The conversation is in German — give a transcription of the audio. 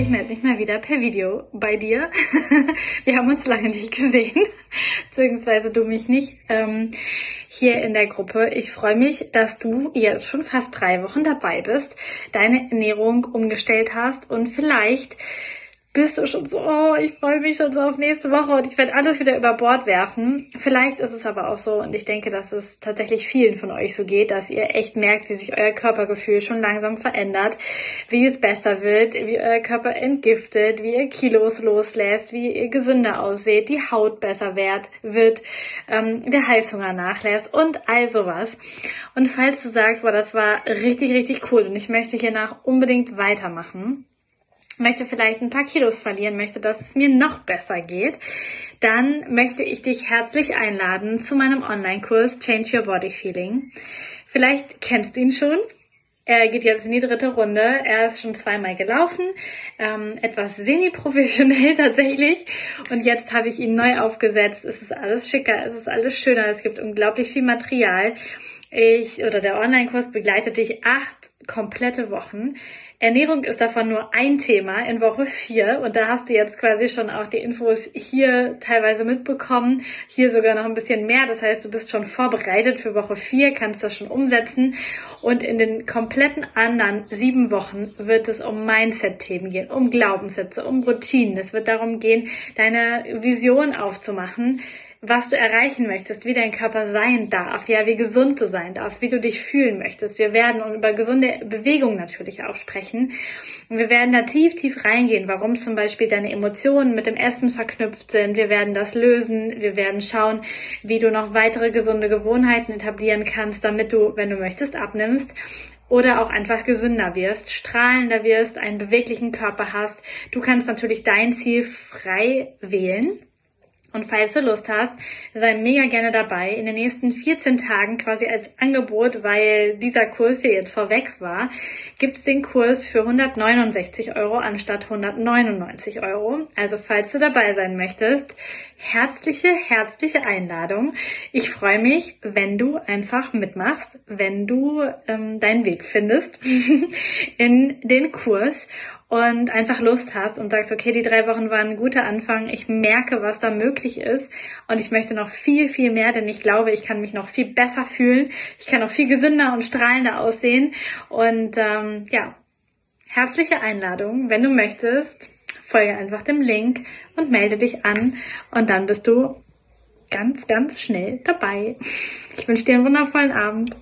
Ich melde mich mal wieder per Video bei dir. Wir haben uns lange nicht gesehen, beziehungsweise du mich nicht ähm, hier in der Gruppe. Ich freue mich, dass du jetzt schon fast drei Wochen dabei bist, deine Ernährung umgestellt hast und vielleicht bist du schon so, oh, ich freue mich schon so auf nächste Woche und ich werde alles wieder über Bord werfen. Vielleicht ist es aber auch so und ich denke, dass es tatsächlich vielen von euch so geht, dass ihr echt merkt, wie sich euer Körpergefühl schon langsam verändert, wie es besser wird, wie euer Körper entgiftet, wie ihr Kilos loslässt, wie ihr gesünder ausseht, die Haut besser wird, wird ähm, der Heißhunger nachlässt und all sowas. Und falls du sagst, boah, das war richtig, richtig cool und ich möchte hiernach unbedingt weitermachen, möchte vielleicht ein paar Kilos verlieren, möchte, dass es mir noch besser geht, dann möchte ich dich herzlich einladen zu meinem Online-Kurs Change Your Body Feeling. Vielleicht kennst du ihn schon. Er geht jetzt in die dritte Runde. Er ist schon zweimal gelaufen, ähm, etwas semi-professionell tatsächlich. Und jetzt habe ich ihn neu aufgesetzt. Es ist alles schicker, es ist alles schöner, es gibt unglaublich viel Material. Ich oder der Online-Kurs begleitet dich acht komplette Wochen. Ernährung ist davon nur ein Thema in Woche vier und da hast du jetzt quasi schon auch die Infos hier teilweise mitbekommen, hier sogar noch ein bisschen mehr. Das heißt, du bist schon vorbereitet für Woche vier, kannst das schon umsetzen und in den kompletten anderen sieben Wochen wird es um Mindset-Themen gehen, um Glaubenssätze, um Routinen. Es wird darum gehen, deine Vision aufzumachen was du erreichen möchtest, wie dein Körper sein darf, ja, wie gesund du sein darfst, wie du dich fühlen möchtest. Wir werden über gesunde Bewegung natürlich auch sprechen. Und wir werden da tief, tief reingehen, warum zum Beispiel deine Emotionen mit dem Essen verknüpft sind. Wir werden das lösen. Wir werden schauen, wie du noch weitere gesunde Gewohnheiten etablieren kannst, damit du, wenn du möchtest, abnimmst oder auch einfach gesünder wirst, strahlender wirst, einen beweglichen Körper hast. Du kannst natürlich dein Ziel frei wählen. Und falls du Lust hast, sei mega gerne dabei. In den nächsten 14 Tagen quasi als Angebot, weil dieser Kurs hier jetzt vorweg war, gibt's den Kurs für 169 Euro anstatt 199 Euro. Also falls du dabei sein möchtest, herzliche, herzliche Einladung. Ich freue mich, wenn du einfach mitmachst, wenn du ähm, deinen Weg findest in den Kurs und einfach Lust hast und sagst, okay, die drei Wochen waren ein guter Anfang, ich merke, was da möglich ist und ich möchte noch viel, viel mehr, denn ich glaube, ich kann mich noch viel besser fühlen, ich kann noch viel gesünder und strahlender aussehen und ähm, ja, herzliche Einladung, wenn du möchtest, folge einfach dem Link und melde dich an und dann bist du ganz, ganz schnell dabei. Ich wünsche dir einen wundervollen Abend.